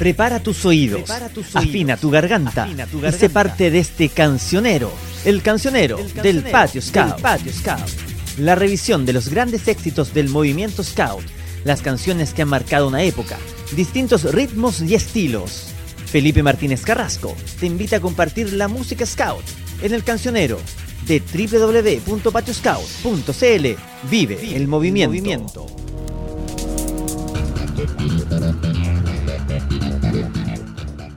Prepara tus oídos, afina, tu garganta, y sé parte de este cancionero, el cancionero, del, patio Scout. patio Scout. La revisión de los grandes éxitos del movimiento Scout, las canciones que han marcado una época, distintos ritmos y estilos. Felipe Martínez Carrasco te invita a compartir la música Scout en el cancionero de www.patioscout.cl. Vive el movimiento.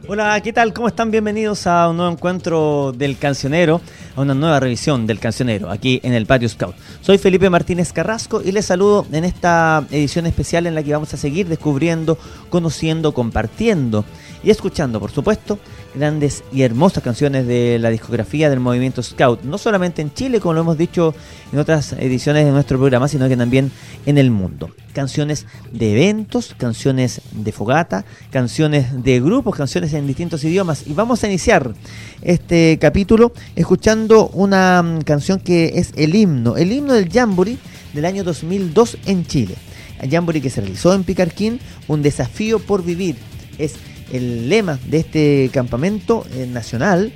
Hola, ¿qué tal? ¿Cómo están? Bienvenidos a un nuevo encuentro del cancionero, a una nueva revisión del cancionero, aquí en el Patio Scout. Soy Felipe Martínez Carrasco y les saludo en esta edición especial en la que vamos a seguir descubriendo, conociendo, compartiendo y escuchando, por supuesto, grandes y hermosas canciones de la discografía del movimiento Scout, no solamente en Chile, como lo hemos dicho en otras ediciones de nuestro programa, sino que también en el mundo. Canciones de eventos, canciones de fogata, canciones de grupos, canciones en distintos idiomas. Y vamos a iniciar este capítulo escuchando una mm, canción que es el himno, el himno del Jamboree del año 2002 en Chile. El Jamboree que se realizó en Picarquín, un desafío por vivir. Es el lema de este campamento eh, nacional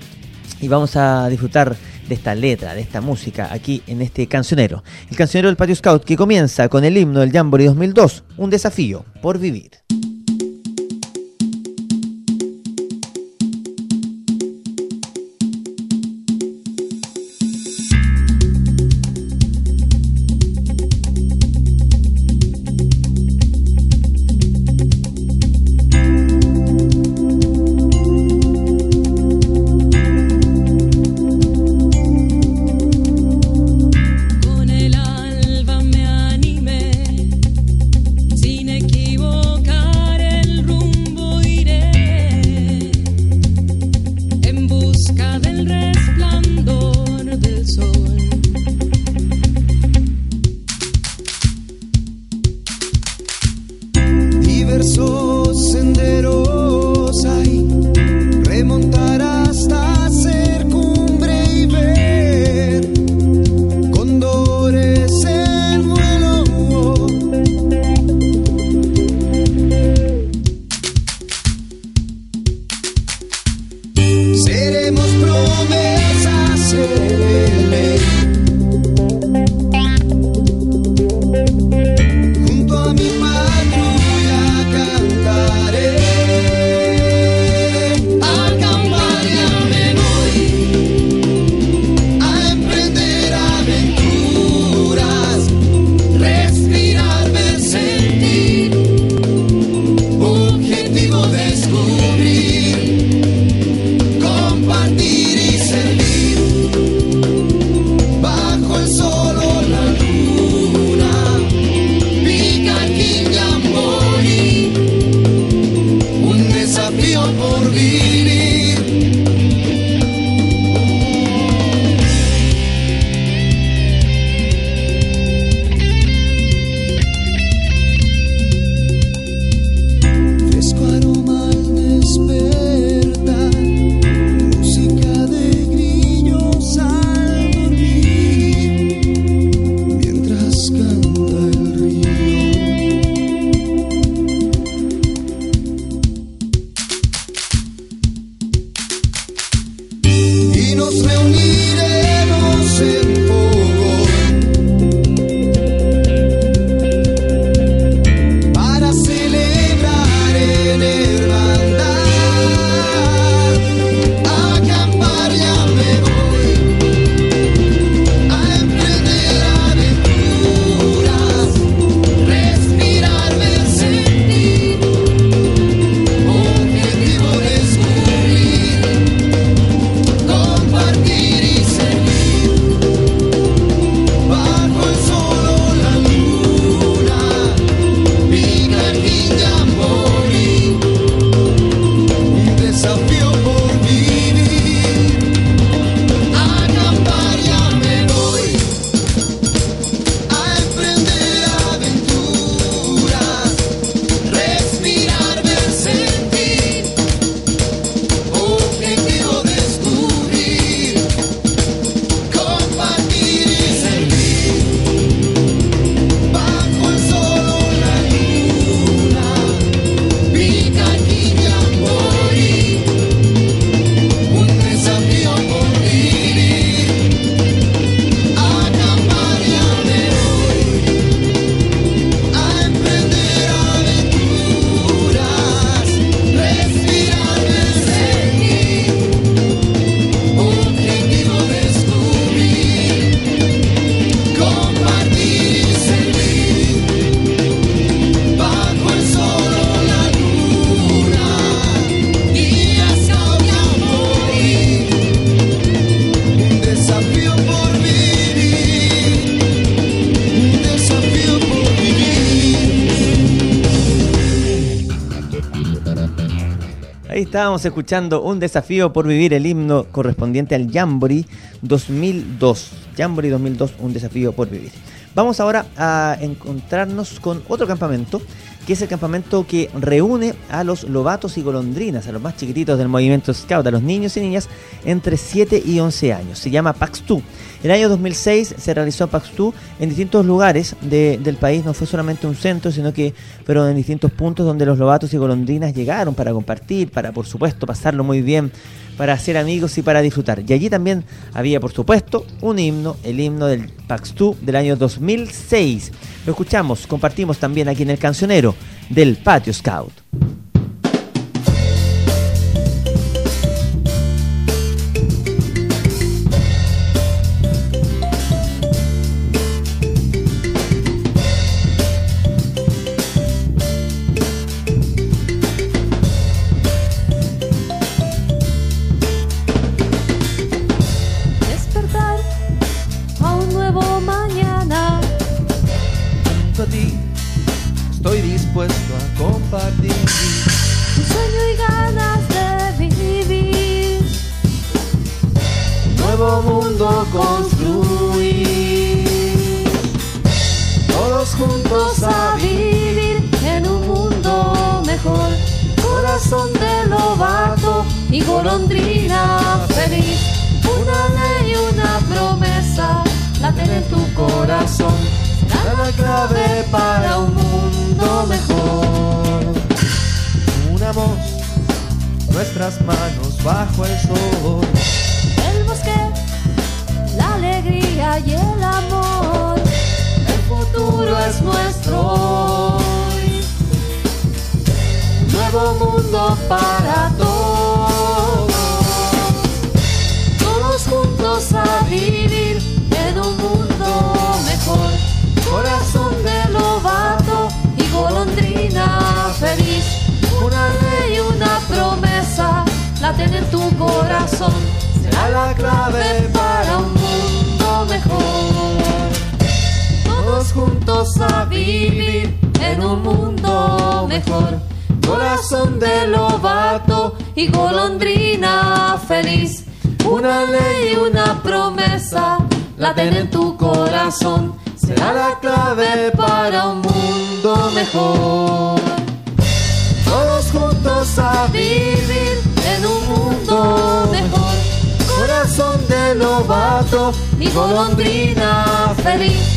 y vamos a disfrutar de esta letra, de esta música aquí en este cancionero. El cancionero del Patio Scout que comienza con el himno del Jamboree 2002, un desafío por vivir. Ahí estábamos escuchando un desafío por vivir el himno correspondiente al Jamboree 2002. Jamboree 2002, un desafío por vivir. Vamos ahora a encontrarnos con otro campamento, que es el campamento que reúne a los lobatos y golondrinas, a los más chiquititos del movimiento Scout, a los niños y niñas entre 7 y 11 años. Se llama Paxtu. El año 2006 se realizó Paxtu en distintos lugares del país, no fue solamente un centro, sino que fueron en distintos puntos donde los lobatos y golondrinas llegaron para compartir, para por supuesto pasarlo muy bien para hacer amigos y para disfrutar. Y allí también había, por supuesto, un himno, el himno del Paxtu del año 2006. Lo escuchamos, compartimos también aquí en el cancionero del Patio Scout. nuevo mundo construir. Todos juntos a vivir en un mundo mejor. Corazón de lobato y golondrina feliz. Una ley, y una promesa, laten en tu corazón. La clave para un mundo mejor. Unamos nuestras manos bajo el sol y el amor. El futuro es nuestro. Nuevo mundo para todos. Todos juntos a vivir en un mundo mejor. Corazón de lobato y golondrina feliz. Una ley, y una promesa, la ten en tu corazón. juntos a vivir en un mundo mejor. Corazón de lobato y golondrina feliz. Una ley, y una promesa, la ten en tu corazón. Será la clave para un mundo mejor. Todos juntos a vivir en un mundo mejor. Corazón de lobato y golondrina feliz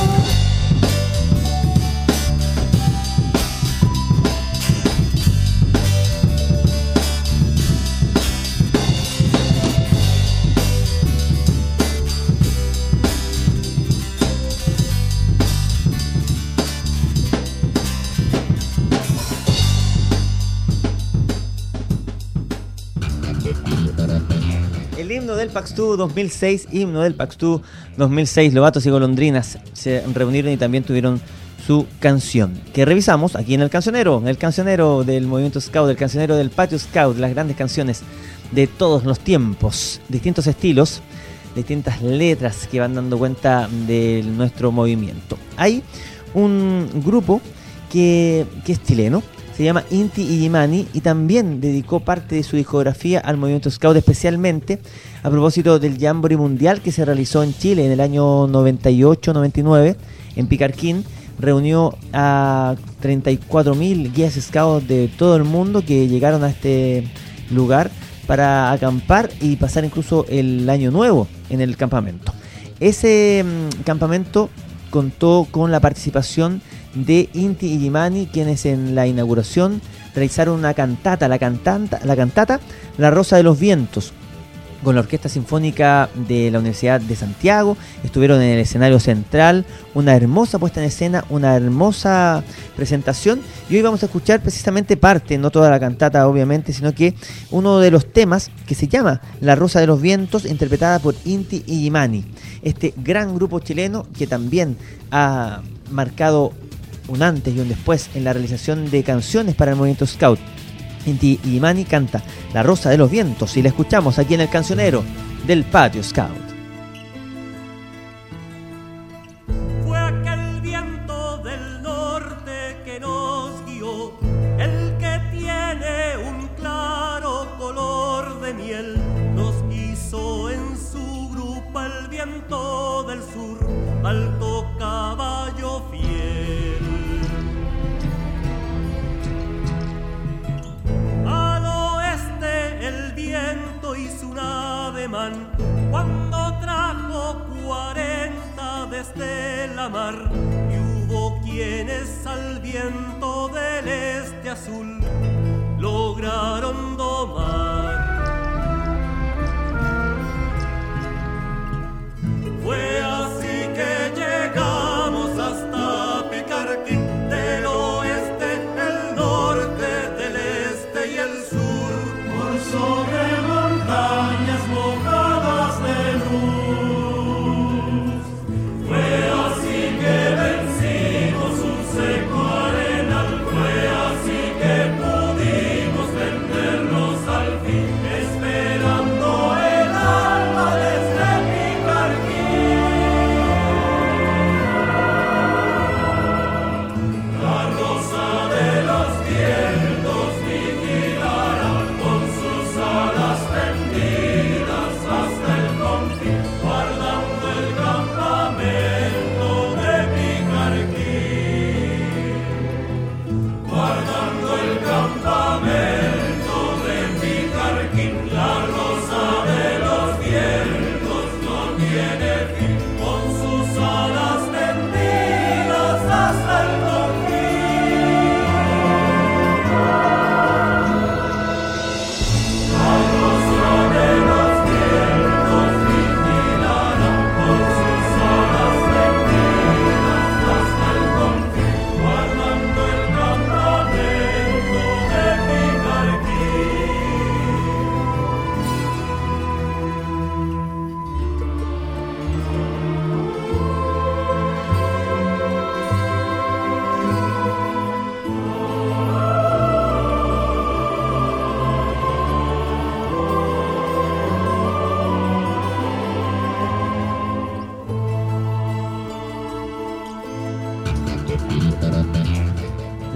Paxtu 2006, himno del Paxtu 2006, Lobatos y Golondrinas se reunieron y también tuvieron su canción, que revisamos aquí en el cancionero, el cancionero del movimiento Scout, el cancionero del patio Scout, las grandes canciones de todos los tiempos, distintos estilos, distintas letras que van dando cuenta de nuestro movimiento. Hay un grupo que, que es chileno, se llama Inti Illimani y también dedicó parte de su discografía al movimiento Scout, especialmente a propósito del Jamboree Mundial que se realizó en Chile en el año 98-99 en Picarquín. Reunió a 34.000 guías Scouts de todo el mundo que llegaron a este lugar para acampar y pasar incluso el año nuevo en el campamento. Ese mm, campamento contó con la participación de Inti y Gimani, quienes en la inauguración realizaron una cantata, la, cantanta, la cantata La Rosa de los Vientos, con la Orquesta Sinfónica de la Universidad de Santiago, estuvieron en el escenario central, una hermosa puesta en escena, una hermosa presentación. Y hoy vamos a escuchar precisamente parte, no toda la cantata obviamente, sino que uno de los temas que se llama La Rosa de los Vientos, interpretada por Inti Illimani, este gran grupo chileno que también ha marcado un antes y un después en la realización de canciones para el movimiento Scout. Inti Illimani canta La Rosa de los Vientos y la escuchamos aquí en el cancionero del Patio Scout. Cuando trajo cuarenta desde la mar y hubo quienes al viento del este azul lograron domar.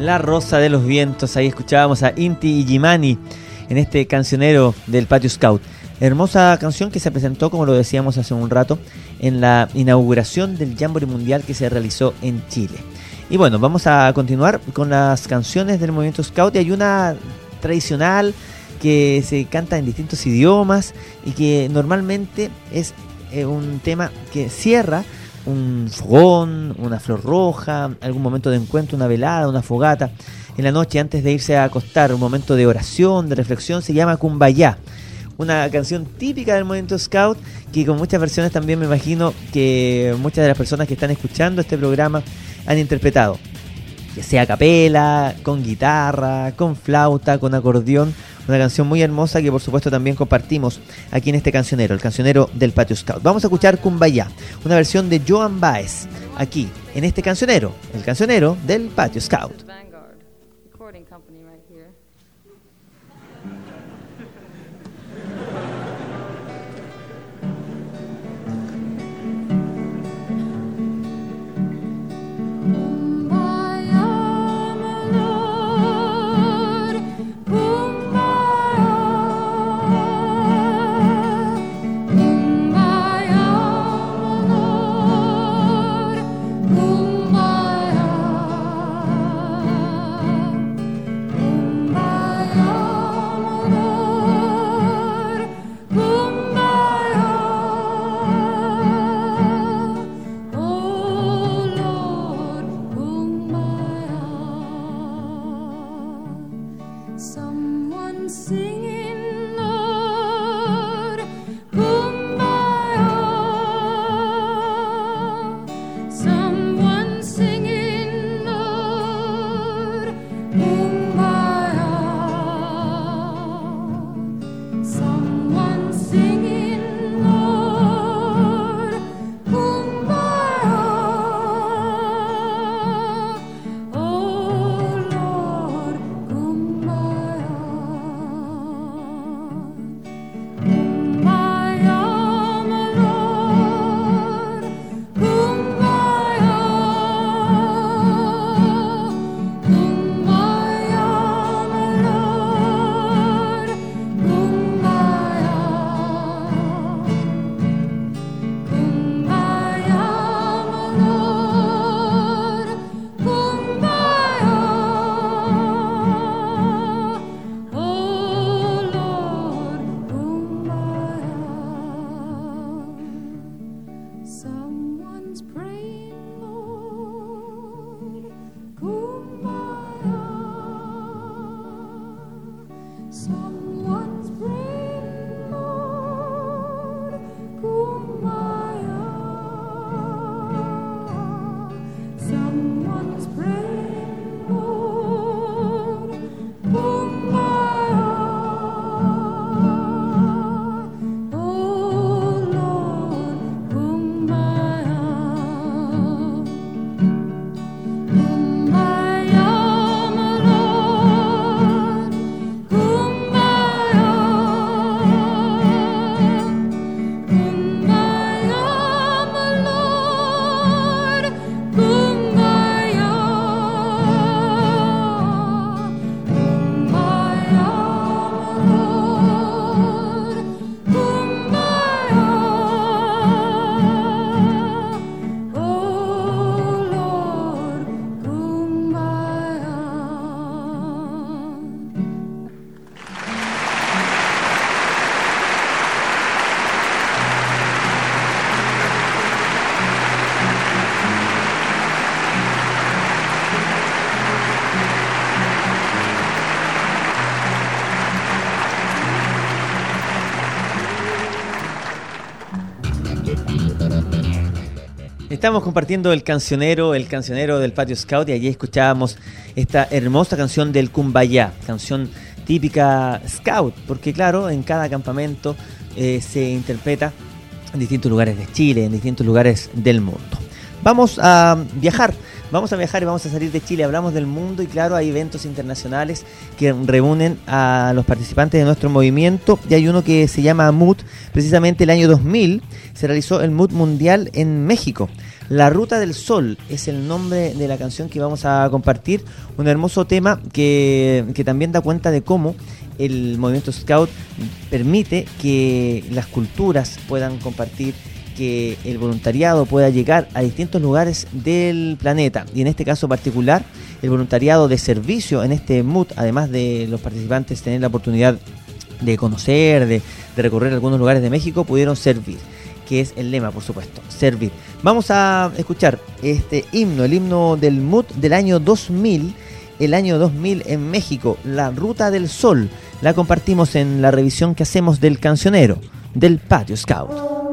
La Rosa de los Vientos. Ahí escuchábamos a Inti Jimani en este cancionero del Patio Scout. Hermosa canción que se presentó, como lo decíamos hace un rato, en la inauguración del Jamboree Mundial que se realizó en Chile. Y bueno, vamos a continuar con las canciones del movimiento Scout. Y hay una tradicional que se canta en distintos idiomas y que normalmente es eh, un tema que cierra un fogón, una flor roja, algún momento de encuentro, una velada, una fogata. En la noche antes de irse a acostar, un momento de oración, de reflexión, se llama Kumbaya. Una canción típica del movimiento Scout que con muchas versiones también me imagino que muchas de las personas que están escuchando este programa han interpretado. Que sea a capela, con guitarra, con flauta, con acordeón una canción muy hermosa que por supuesto también compartimos aquí en este cancionero, el cancionero del Patio Scout. Vamos a escuchar Kumbaya, una versión de Joan Baez, aquí en este cancionero, el cancionero del Patio Scout. Estamos compartiendo el cancionero, el cancionero del Patio Scout y allí escuchábamos esta hermosa canción del Kumbaya, canción típica Scout, porque claro, en cada campamento eh, se interpreta en distintos lugares de Chile, en distintos lugares del mundo. Vamos a viajar, vamos a viajar y vamos a salir de Chile, hablamos del mundo y claro, hay eventos internacionales que reúnen a los participantes de nuestro movimiento. Y hay uno que se llama MUT, precisamente el año 2000 se realizó el MUT Mundial en México. La Ruta del Sol es el nombre de la canción que vamos a compartir, un hermoso tema que, que también da cuenta de cómo el movimiento Scout permite que las culturas puedan compartir, que el voluntariado pueda llegar a distintos lugares del planeta. Y en este caso particular, el voluntariado de servicio en este MUT, además de los participantes tener la oportunidad de conocer, de, recorrer algunos lugares de México, pudieron servir que es el lema, por supuesto, servir. Vamos a escuchar este himno, el himno del MUT del año 2000, el año 2000 en México, la Ruta del Sol. La compartimos en la revisión que hacemos del cancionero, del Patio Scout.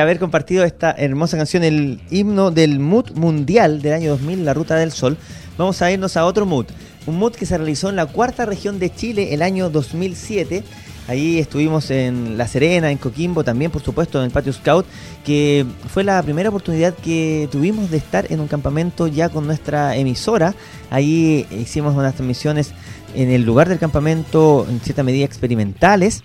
Haber compartido esta hermosa canción, el himno del MUT Mundial del año 2000, La Ruta del Sol, vamos a irnos a otro MUT. Un MUT que se realizó en la cuarta región de Chile el año 2007. Ahí estuvimos en La Serena, en Coquimbo, también por supuesto en el Patio Scout, que fue la primera oportunidad que tuvimos de estar en un campamento ya con nuestra emisora. Ahí hicimos unas transmisiones en el lugar del campamento, en cierta medida experimentales.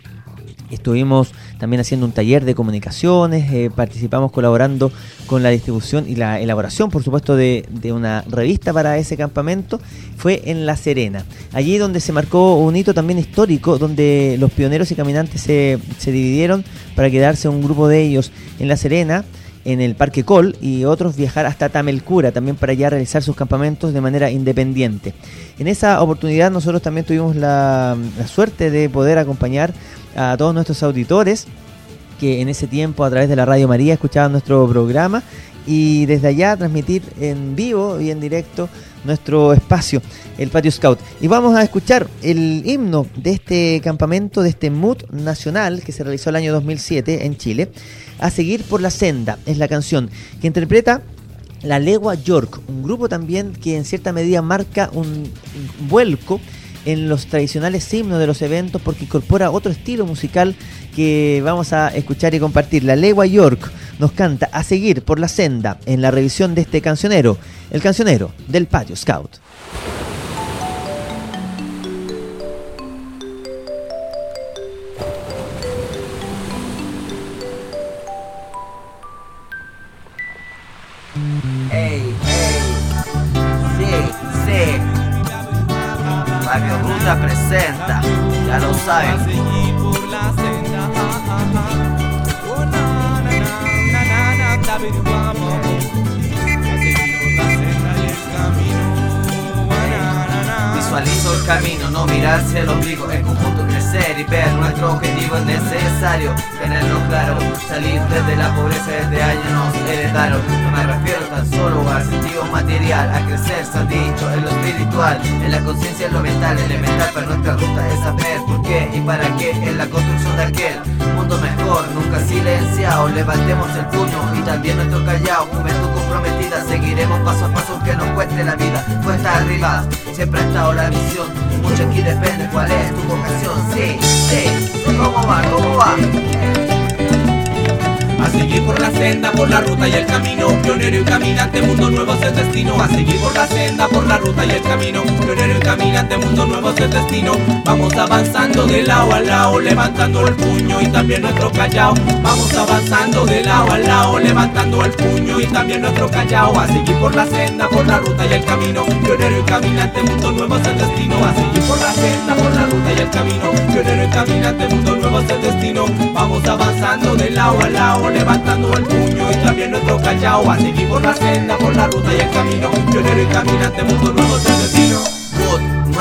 Estuvimos también haciendo un taller de comunicaciones, eh, participamos colaborando con la distribución y la elaboración, por supuesto, de, una revista para ese campamento. Fue en La Serena, allí donde se marcó un hito también histórico, donde los pioneros y caminantes se, se dividieron para quedarse un grupo de ellos en La Serena en el Parque Col y otros viajar hasta Tamelcura también para allá realizar sus campamentos de manera independiente. En esa oportunidad nosotros también tuvimos la suerte de poder acompañar a todos nuestros auditores que en ese tiempo a través de la Radio María escuchaban nuestro programa y desde allá transmitir en vivo y en directo nuestro espacio, el Patio Scout. Y vamos a escuchar el himno de este campamento, de este MUT nacional que se realizó el año 2007 en Chile. A seguir por la senda es la canción que interpreta la Legua York, un grupo también que en cierta medida marca un, un vuelco en los tradicionales himnos de los eventos porque incorpora otro estilo musical que vamos a escuchar y compartir. La Legua York nos canta a seguir por la senda en la revisión de este cancionero, el cancionero del Patio Scout. Ey, Ruta presenta, ya lo saben. Visualizo el camino, no mirarse el ombligo, en conjunto crecer y ver nuestro objetivo es necesario, tenerlo claro, salir desde la pobreza desde años nos heredaron, no me refiero tan solo al sentido material, a crecer se ha dicho en lo espiritual, en la conciencia en lo mental, elemental para nuestra ruta es saber por qué y para qué en la construcción de aquel mundo mejor, nunca silenciado, levantemos el puño y también nuestro callao, juventud comprometida, seguiremos paso a paso aunque nos cueste la vida, cuesta arriba, siempre ha estado la visión, mucho aquí depende cuál es tu vocación, sí, sí, ¿cómo va? ¿Cómo va? A seguir por la senda, por la ruta y el camino. Pionero y caminante, mundo nuevo es el destino. A seguir por la senda, por la ruta y el camino. Pionero y caminante, mundo nuevo es el destino. Vamos avanzando de lado a lado Levantando el puño y también nuestro callao. Vamos avanzando de lado a lado Levantando el puño y también nuestro callao. A seguir por la senda, por la ruta y el camino. Pionero y caminante, mundo nuevo es el destino. A seguir por la senda, por la ruta y el camino. Pionero y caminante, mundo nuevo es el destino. Vamos avanzando de lado a lado levantando el puño y también nuestro callao a seguir por la senda, por la ruta y el camino, pionero y caminante, mundo nuevo el destino.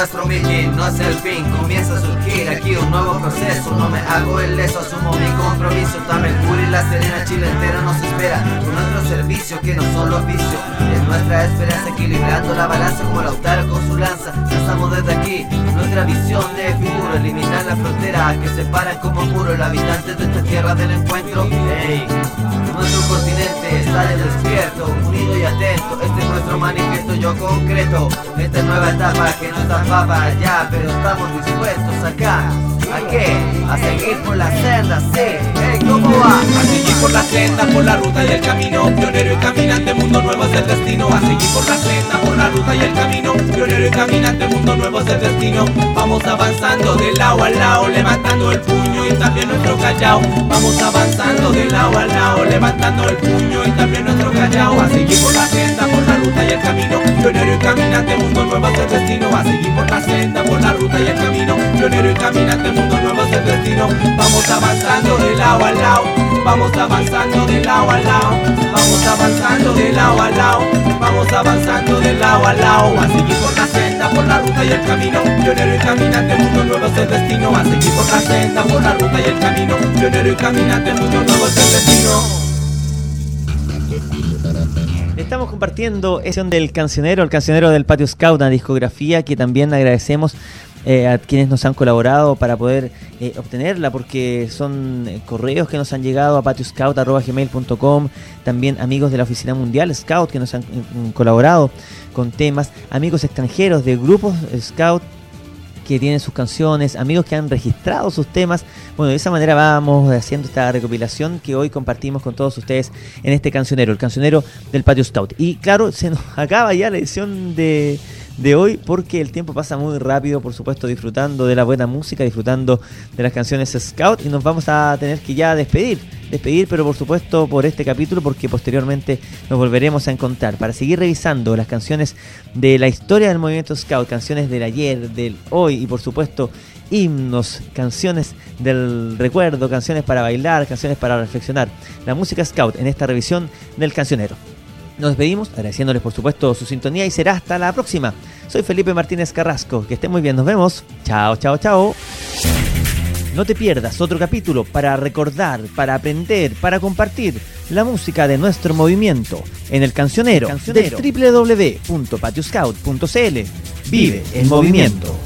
Nuestro begin no es el fin, comienza a surgir aquí un nuevo proceso. No me hago el leso, asumo mi compromiso. También y la Serena, Chile entero nos espera. Con nuestro servicio que no solo oficio, es nuestra esperanza equilibrando la balanza como Lautaro con su lanza. Lanzamos desde aquí nuestra visión de futuro, eliminar la frontera que separan como muro el habitante de esta tierra del encuentro. Hey, nuestro continente ya despierto, unido y atento. Este es nuestro manifiesto, yo concreto. Esta nueva etapa que no está papa ya, pero estamos dispuestos acá. ¿A qué? A seguir por la senda, sí. Hey, ¿cómo va? A seguir por la senda, por la ruta y el camino, pionero y caminante, mundo nuevo es el destino. A seguir por la senda, por la ruta y el camino, pionero y caminante, mundo nuevo es el destino. Vamos avanzando de lado a lado, levantando el puño y también nuestro callao. Vamos avanzando de lado a lado, levantando el puño y también nuestro callao. A seguir por la senda, por la ruta y el camino, pionero y caminante, mundo nuevo es el destino. A seguir por la senda, por la ruta y el camino, pionero y caminante, Estamos compartiendo esa del cancionero, el cancionero del Patio Scout, una discografía que también agradecemos eh, a quienes nos han colaborado para poder eh, obtenerla, porque son eh, correos que nos han llegado a patioscout.gmail.com, también amigos de la Oficina Mundial Scout que nos han mm, colaborado con temas, amigos extranjeros de grupos Scout que tienen sus canciones, amigos que han registrado sus temas. Bueno, de esa manera vamos haciendo esta recopilación que hoy compartimos con todos ustedes en este cancionero, el cancionero del Patio Scout. Y claro, se nos acaba ya la edición de, de hoy porque el tiempo pasa muy rápido, por supuesto, disfrutando de la buena música, disfrutando de las canciones Scout y nos vamos a tener que ya despedir. Despedir, pero por supuesto por este capítulo porque posteriormente nos volveremos a encontrar para seguir revisando las canciones de la historia del movimiento Scout, canciones del ayer, del hoy y por supuesto himnos, canciones del recuerdo, canciones para bailar, canciones para reflexionar. La música Scout en esta revisión del cancionero. Nos despedimos agradeciéndoles por supuesto su sintonía y será hasta la próxima. Soy Felipe Martínez Carrasco. Que estén muy bien, nos vemos. Chao, chao, chao. No te pierdas otro capítulo para recordar, para aprender, para compartir la música de nuestro movimiento en el cancionero, Cancionero. del www.patioscout.cl. Vive el movimiento.